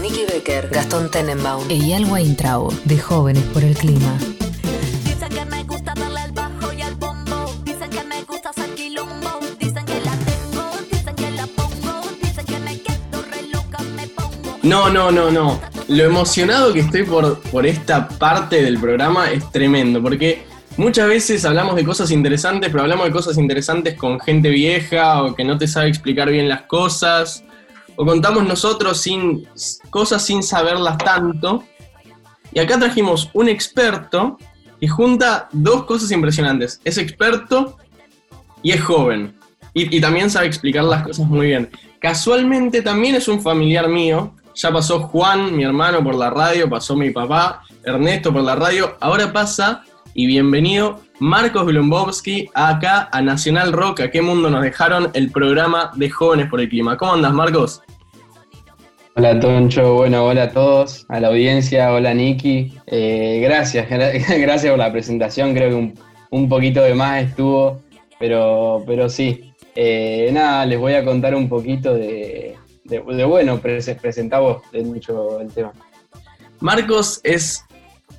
Nicky Becker, Gastón Tenenbaum. E Eyal Weintraub, de Jóvenes por el Clima. No, no, no, no. Lo emocionado que estoy por, por esta parte del programa es tremendo, porque muchas veces hablamos de cosas interesantes, pero hablamos de cosas interesantes con gente vieja o que no te sabe explicar bien las cosas, o contamos nosotros sin cosas sin saberlas tanto. Y acá trajimos un experto que junta dos cosas impresionantes. Es experto y es joven. Y, y también sabe explicar las cosas muy bien. Casualmente también es un familiar mío. Ya pasó Juan, mi hermano, por la radio, pasó mi papá, Ernesto por la radio. Ahora pasa, y bienvenido, Marcos Blombowski, acá a Nacional Rock. ¿A qué mundo nos dejaron el programa de Jóvenes por el Clima? ¿Cómo andas, Marcos? Hola Toncho, bueno, hola a todos, a la audiencia, hola Niki. Eh, gracias, gra- gracias por la presentación, creo que un, un poquito de más estuvo, pero, pero sí. Eh, nada, les voy a contar un poquito de, de, de, bueno, pres- presentá vos de mucho el tema. Marcos es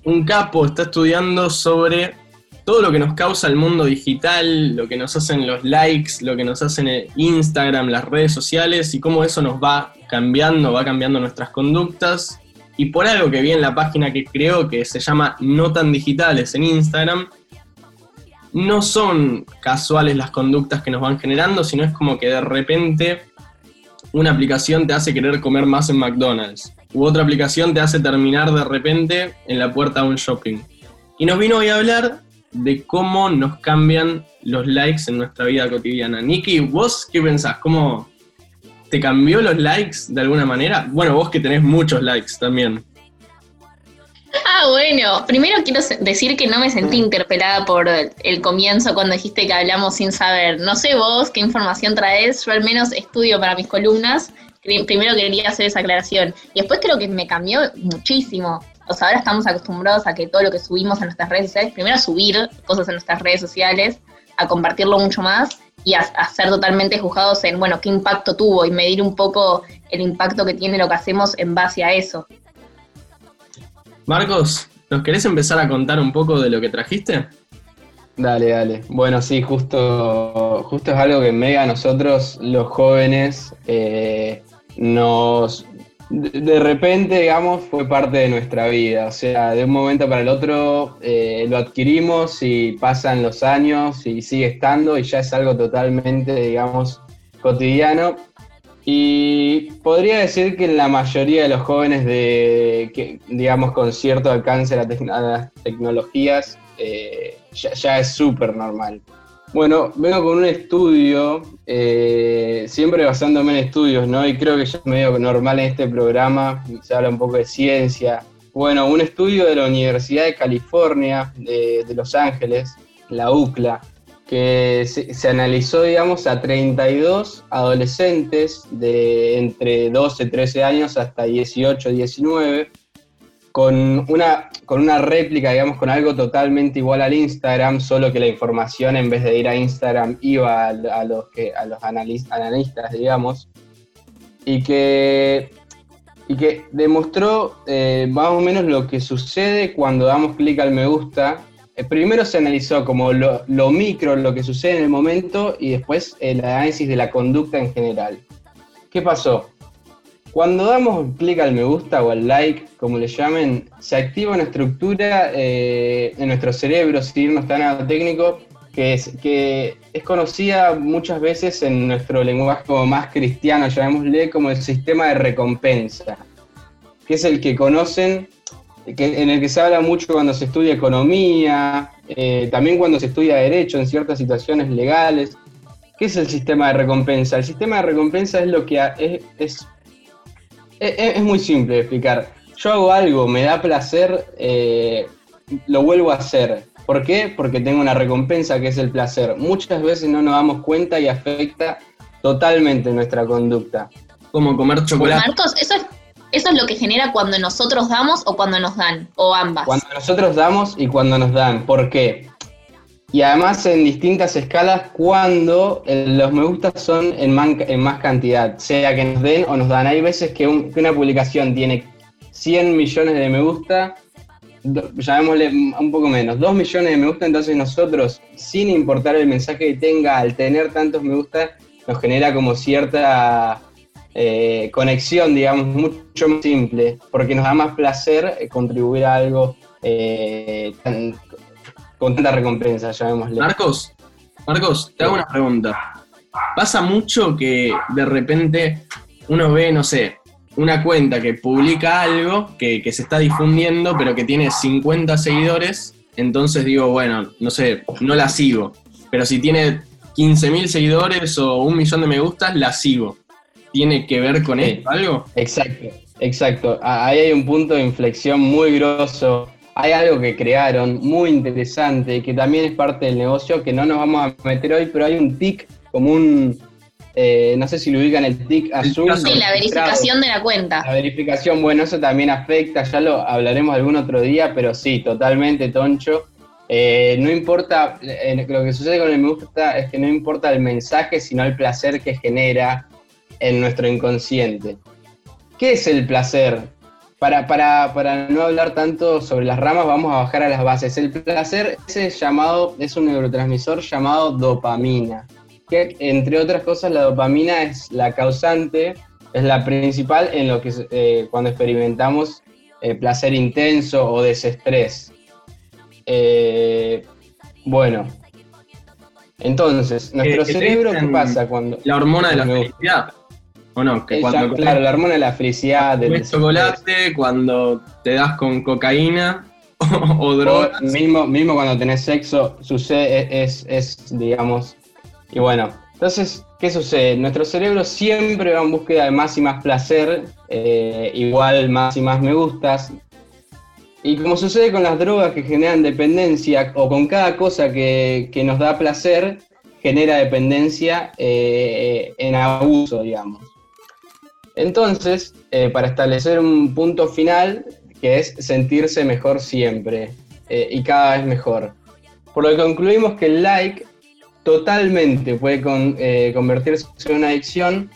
un capo, está estudiando sobre todo lo que nos causa el mundo digital, lo que nos hacen los likes, lo que nos hacen el Instagram, las redes sociales y cómo eso nos va cambiando, va cambiando nuestras conductas. Y por algo que vi en la página que creó, que se llama No tan digitales en Instagram, no son casuales las conductas que nos van generando, sino es como que de repente una aplicación te hace querer comer más en McDonald's, u otra aplicación te hace terminar de repente en la puerta de un shopping. Y nos vino hoy a hablar de cómo nos cambian los likes en nuestra vida cotidiana. Nikki, ¿vos qué pensás? ¿Cómo te cambió los likes de alguna manera? Bueno, vos que tenés muchos likes también. Ah, bueno, primero quiero decir que no me sentí interpelada por el comienzo cuando dijiste que hablamos sin saber. No sé vos qué información traes, yo al menos estudio para mis columnas. Pri- Primero quería hacer esa aclaración. Y después creo que me cambió muchísimo. O sea, ahora estamos acostumbrados a que todo lo que subimos a nuestras redes sociales, primero a subir cosas en nuestras redes sociales, a compartirlo mucho más y a, a ser totalmente juzgados en, bueno, qué impacto tuvo y medir un poco el impacto que tiene lo que hacemos en base a eso. Marcos, ¿nos querés empezar a contar un poco de lo que trajiste? Dale, dale. Bueno, sí, justo, justo es algo que en Mega nosotros, los jóvenes, eh, nos. De repente, digamos, fue parte de nuestra vida. O sea, de un momento para el otro eh, lo adquirimos y pasan los años y sigue estando y ya es algo totalmente, digamos, cotidiano. Y podría decir que la mayoría de los jóvenes de, que, digamos, con cierto alcance a las tecnologías, eh, ya, ya es súper normal. Bueno, vengo con un estudio, eh, siempre basándome en estudios, ¿no? Y creo que ya es medio normal en este programa, se habla un poco de ciencia. Bueno, un estudio de la Universidad de California, de, Los Ángeles, la UCLA, que se, se analizó, digamos, a 32 adolescentes de entre 12, 13 años hasta 18, 19, con una, con una réplica, digamos, con algo totalmente igual al Instagram, solo que la información en vez de ir a Instagram iba a, los, que, a los analis- analistas, digamos, y que, y que demostró eh, más o menos lo que sucede cuando damos clic al me gusta. Eh, primero se analizó como lo, lo micro, lo que sucede en el momento, y después el análisis de la conducta en general. ¿Qué pasó? Cuando damos clic al me gusta o al like, como le llamen, se activa una estructura eh, en nuestro cerebro, sin irnos tan a lo técnico, que es, que es conocida muchas veces en nuestro lenguaje como más cristiano, llamémosle como el sistema de recompensa, que es el que conocen, que, en el que se habla mucho cuando se estudia economía, eh, también cuando se estudia derecho en ciertas situaciones legales. ¿Qué es el sistema de recompensa? El sistema de recompensa es lo que es es, es muy simple de explicar. Yo hago algo, me da placer, eh, lo vuelvo a hacer. ¿Por qué? Porque tengo una recompensa que es el placer. Muchas veces no nos damos cuenta y afecta totalmente nuestra conducta. Como comer chocolate. Marcos, eso es, eso es lo que genera cuando nosotros damos o cuando nos dan, o ambas. Cuando nosotros damos y cuando nos dan. ¿Por qué? Y además en distintas escalas cuando eh, los me gusta son en, más cantidad, sea que nos den o nos dan. Hay veces que, un- que una publicación tiene 100 millones de me gusta, llamémosle un poco menos, 2 millones de me gusta, entonces nosotros, sin importar el mensaje que tenga, al tener tantos me gusta, nos genera como cierta eh, conexión, digamos, mucho más simple, porque nos da más placer eh, contribuir a algo tan- con tanta recompensa, llamémosle. Marcos, Marcos, te hago una pregunta. Pasa mucho que de repente uno ve, no sé, una cuenta que publica algo que, que se está difundiendo, pero que tiene 50 seguidores, entonces digo, bueno, no sé, no la sigo. Pero si tiene 15.000 seguidores o un millón de me gustas, la sigo. ¿Tiene que ver con Sí. esto algo? Exacto, exacto. Ah, Ahí hay un punto de inflexión muy grosso. Hay algo que crearon muy interesante que también es parte del negocio que no nos vamos a meter hoy, pero hay un tic como un, eh, no sé si lo ubican el tic azul. Sí, la verificación de la cuenta. La verificación, bueno, eso también afecta, ya lo hablaremos algún otro día, pero sí, totalmente, Toncho. Eh, no importa, eh, lo que sucede con el me gusta es que no importa el mensaje, sino el placer que genera en nuestro inconsciente. ¿Qué es el placer? Para, para, para no hablar tanto sobre las ramas, vamos a bajar a las bases. El placer es, llamado, es un neurotransmisor llamado dopamina, que entre otras cosas la dopamina es la causante es la principal en lo que eh, cuando experimentamos eh, placer intenso o desestrés. Eh, bueno, entonces, nuestro cerebro, ¿qué pasa cuando... La hormona de la felicidad. ¿O no? Que Ella, cuando claro, la hormona de la felicidad, del chocolate, cuando te das con cocaína o, o drogas. O mismo, mismo cuando tenés sexo, sucede, es, es, digamos, y bueno, entonces, ¿qué sucede? Nuestro cerebro siempre va en búsqueda de más y más placer, eh, igual más y más me gustas, y como sucede con las drogas que generan dependencia, o con cada cosa que, que nos da placer, genera dependencia eh, en abuso, digamos. Entonces, eh, para establecer un punto final, que es sentirse mejor siempre eh, y cada vez mejor. Por lo que concluimos que el like totalmente puede con- eh, convertirse en una adicción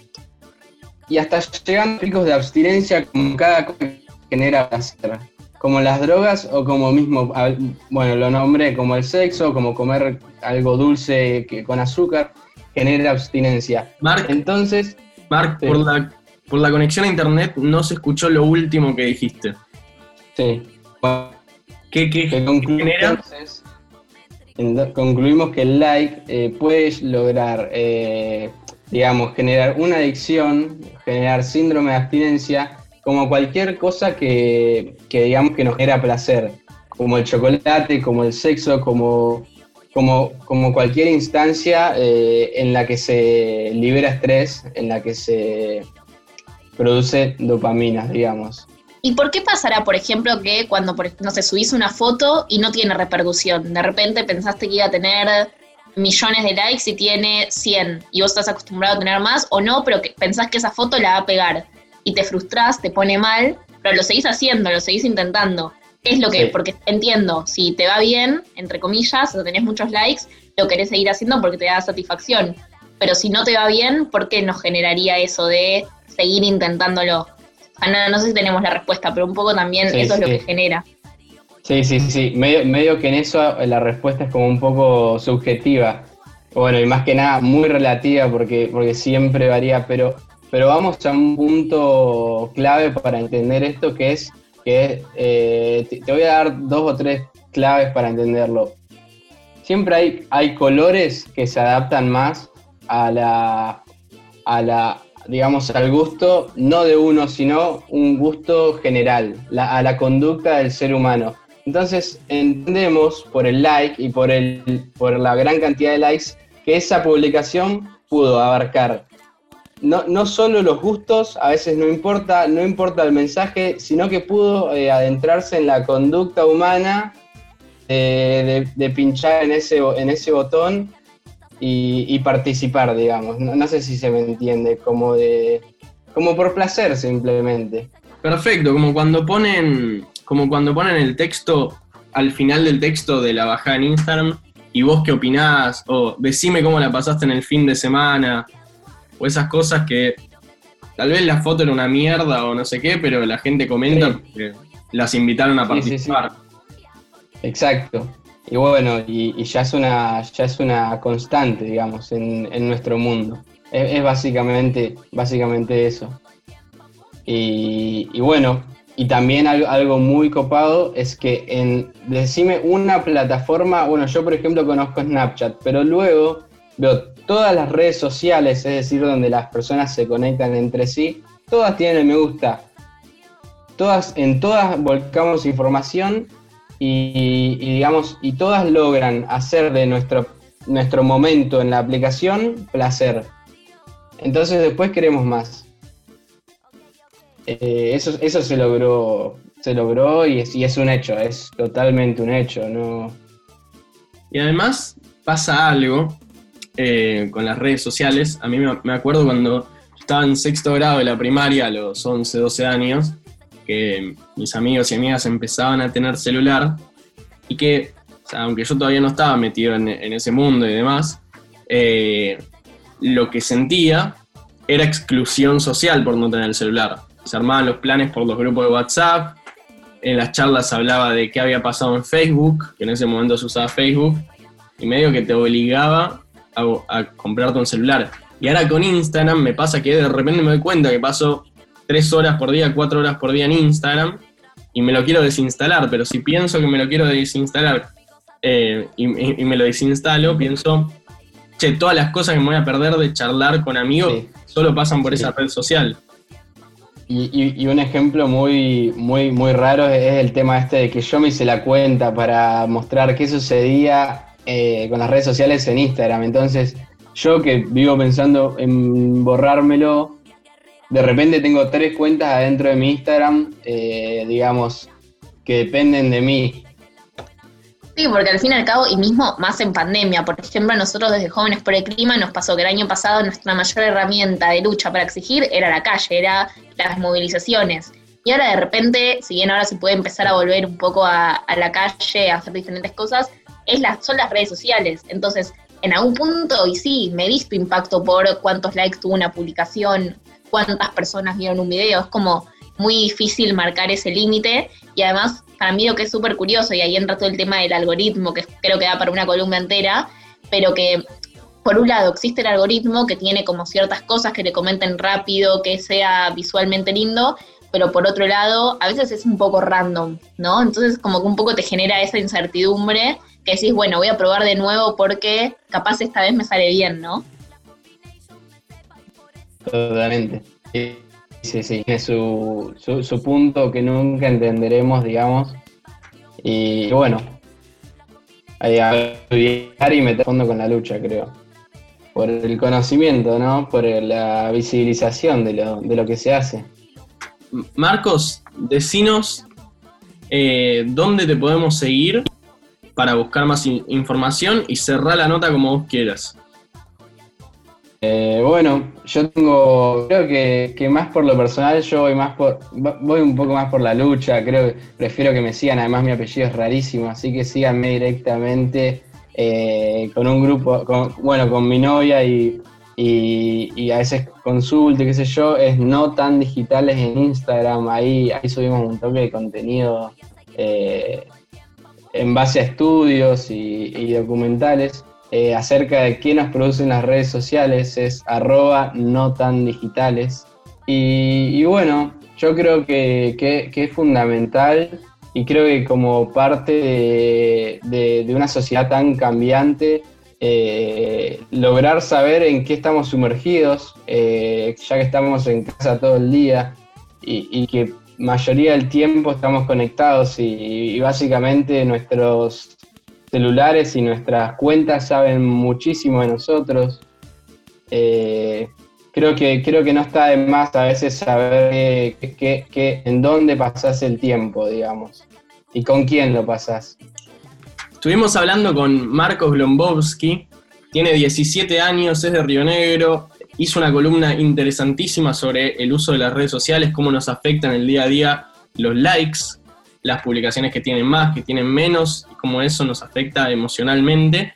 y hasta llegando a picos de abstinencia como cada cosa que genera placer, como las drogas o como mismo, bueno, lo nombré como el sexo, como comer algo dulce que, con azúcar, genera abstinencia. Mark, Entonces, Mark, Sí. por, la, por la conexión a internet no se escuchó lo último que dijiste. sí, ¿Qué, qué que entonces, en- concluimos que el like eh, puede lograr, eh, digamos, generar una adicción, generar síndrome de abstinencia, como cualquier cosa que, que, digamos que nos genera placer, como el chocolate, como el sexo, como, como, como cualquier instancia eh, en la que se libera estrés, en la que se produce dopamina, digamos. ¿Y por qué pasará, por ejemplo, que cuando, no sé, subís una foto y no tiene repercusión? De repente pensaste que iba a tener millones de likes y tiene 100 y vos estás acostumbrado a tener más o no, pero que pensás que esa foto la va a pegar y te frustrás, te pone mal, pero lo seguís haciendo, lo seguís intentando. ¿Qué es lo que? Sí. Porque entiendo, si te va bien, entre comillas, o tenés muchos likes, lo querés seguir haciendo porque te da satisfacción. Pero si no te va bien, ¿por qué nos generaría eso de seguir intentándolo? O sea, no, no sé si tenemos la respuesta, pero un poco también Sí, eso es lo que genera. Sí, sí, sí. Medio, medio que en eso la respuesta es como un poco subjetiva. Bueno, y más que nada muy relativa porque, porque siempre varía, pero, pero vamos a un punto clave para entender esto que es que eh, te, te voy a dar dos o tres claves para entenderlo. Siempre hay, hay colores que se adaptan más a la, a la, digamos, al gusto, no de uno, sino un gusto general, a la conducta del ser humano. Entonces entendemos por el like y por, el, por la gran cantidad de likes que esa publicación pudo abarcar no, no solo los gustos, a veces no importa, no importa el mensaje, sino que pudo eh, adentrarse en la conducta humana eh, de, de pinchar en ese, en ese botón y, y participar, digamos. No, no sé si se me entiende, como de como por placer simplemente. Perfecto, como cuando ponen, como cuando ponen el texto al final del texto de la bajada en Instagram ¿y vos qué opinás? O decime cómo la pasaste en el fin de semana, o esas cosas que tal vez la foto era una mierda o no sé qué, pero la gente comenta Sí. porque las invitaron a Sí, sí, sí. participar. Exacto. Y bueno, y, ya es una, ya es una constante, digamos, en, en nuestro mundo. Es, es básicamente, básicamente eso. Y, y bueno, y también algo, algo muy copado es que en, decime una plataforma, bueno, yo por ejemplo conozco Snapchat, pero luego veo todas las redes sociales, es decir, donde las personas se conectan entre sí, todas tienen el me gusta. Todas, en todas volcamos información y, digamos, y todas logran hacer de nuestro, nuestro momento en la aplicación placer. Entonces después queremos más. Eh, eso, eso se logró, se logró y es, y es un hecho, es totalmente un hecho, no. Y además pasa algo eh, con las redes sociales. A mí me, me acuerdo cuando estaba en sexto grado de la primaria, a los 11, 12 años, que mis amigos y amigas empezaban a tener celular y que, aunque yo todavía no estaba metido en, en ese mundo y demás, eh, lo que sentía era exclusión social por no tener el celular. Se armaban los planes por los grupos de WhatsApp, en las charlas hablaba de qué había pasado en Facebook, que en ese momento se usaba Facebook, y medio que te obligaba a, a comprarte un celular. Y ahora con Instagram me pasa que de repente me doy cuenta que paso tres horas por día, cuatro horas por día en Instagram y me lo quiero desinstalar, pero si pienso que me lo quiero desinstalar eh, y, y- y me lo desinstalo, pienso, che, todas las cosas que me voy a perder de charlar con amigos Sí. solo pasan por Sí. esa red social. Y, y- y un ejemplo muy, muy, muy raro es el tema este de que yo me hice la cuenta para mostrar qué sucedía eh, con las redes sociales en Instagram. Entonces, yo que vivo pensando en borrármelo, de repente tengo tres cuentas adentro de mi Instagram, eh, digamos, que dependen de mí. Sí, porque al fin y al cabo, y mismo más en pandemia, por ejemplo, nosotros desde Jóvenes por el Clima nos pasó que el año pasado nuestra mayor herramienta de lucha para exigir era la calle, era las movilizaciones. Y ahora de repente, si bien ahora se puede empezar a volver un poco a, la calle, a hacer diferentes cosas, es las, son las redes sociales. Entonces, en algún punto, y sí, me tu impacto por cuántos likes tuvo una publicación, cuántas personas vieron un video, es como muy difícil marcar ese límite y además para mí lo que es súper curioso y ahí entra todo el tema del algoritmo que creo que da para una columna entera, pero que por un lado existe el algoritmo que tiene como ciertas cosas que le comenten rápido, que sea visualmente lindo, pero por otro lado a veces es un poco random, ¿no? Entonces como que un poco te genera esa incertidumbre que decís, bueno, voy a probar de nuevo porque capaz esta vez me sale bien, ¿no? Totalmente. Sí, sí, sí. Tiene su, su, su punto que nunca entenderemos, digamos. Y bueno, estudiar y meter fondo con la lucha, creo. Por el conocimiento, ¿no? Por la visibilización de lo, de lo que se hace. Marcos, decinos eh, dónde te podemos seguir para buscar más in- información y cerrar la nota como vos quieras. Eh, bueno, yo tengo, creo que, que más por lo personal, yo voy más por, voy un poco más por la lucha, creo que prefiero que me sigan, además mi apellido es rarísimo, así que síganme directamente eh, con un grupo, con- bueno, con mi novia y, a veces consulte, qué sé yo, es no tan digitales en Instagram, ahí, ahí subimos un toque de contenido eh, en base a estudios y documentales eh, acerca de qué nos producen las redes sociales, es arroba no tan digitales. Y, bueno, yo creo que, que- es fundamental y creo que como parte de, una sociedad tan cambiante, eh, lograr saber en qué estamos sumergidos, eh, ya que estamos en casa todo el día y, que mayoría del tiempo estamos conectados y básicamente nuestros celulares y nuestras cuentas saben muchísimo de nosotros. Eh, creo, que, creo que no está de más a veces saber que, que- que- en dónde pasás el tiempo, digamos, y con quién lo pasás. Estuvimos hablando con Marcos Glombowski, tiene 17 años, es de Río Negro, hizo una columna interesantísima sobre el uso de las redes sociales, cómo nos afectan el día a día los likes, las publicaciones que tienen más, que tienen menos, y cómo eso nos afecta emocionalmente.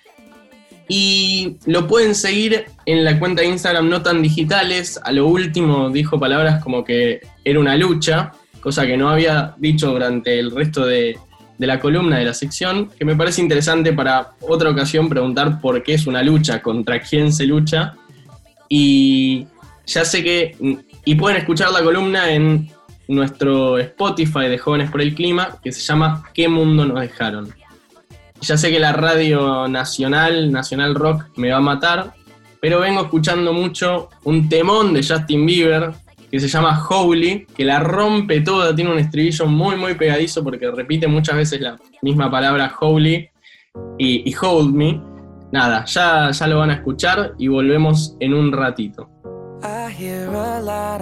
Y lo pueden seguir en la cuenta de Instagram No Tan Digitales. A lo último dijo palabras como que era una lucha, cosa que no había dicho durante el resto de, de la columna de la sección, que me parece interesante para otra ocasión preguntar por qué es una lucha, contra quién se lucha. Y ya sé que, y pueden escuchar la columna en nuestro Spotify de Jóvenes por el Clima, que se llama ¿Qué mundo nos dejaron? Ya sé que la radio nacional, Nacional Rock, me va a matar, pero vengo escuchando mucho un temón de Justin Bieber que se llama Holy, que la rompe toda, tiene un estribillo muy, muy pegadizo porque repite muchas veces la misma palabra Holy y, Hold Me. Nada, ya, ya lo van a escuchar y volvemos en un ratito. I hear a lot.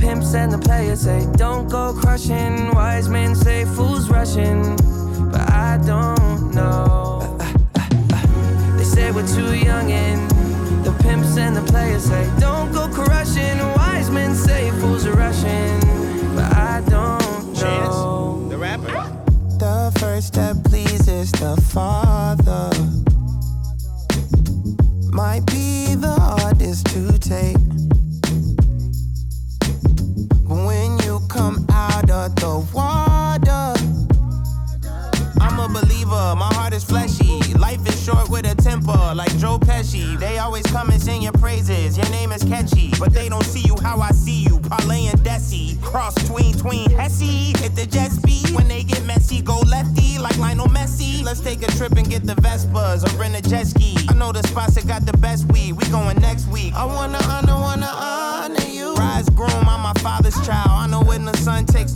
pimps and the players say don't go crushing. Wise men say fools rushing, but I don't know. They say we're too young and the pimps and the players say don't go crushing. Wise men say fools are rushing, but I don't know. the rapper. The first step pleases the Father. Might be the hardest to take. The water, I'm a believer, my heart is fleshy. Life is short with a temper, like Joe Pesci. They always come and sing your praises, your name is catchy. But they don't see you how I see you, Parlay and Desi. Cross tween, tween, Hesse. Hit the jet speed, when they get messy, go lefty, like Lionel Messi. Let's take a trip and get the Vespas or rent a jet ski. I know the spots that got the best weed, we going next week. I wanna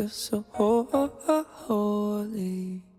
feel so holy.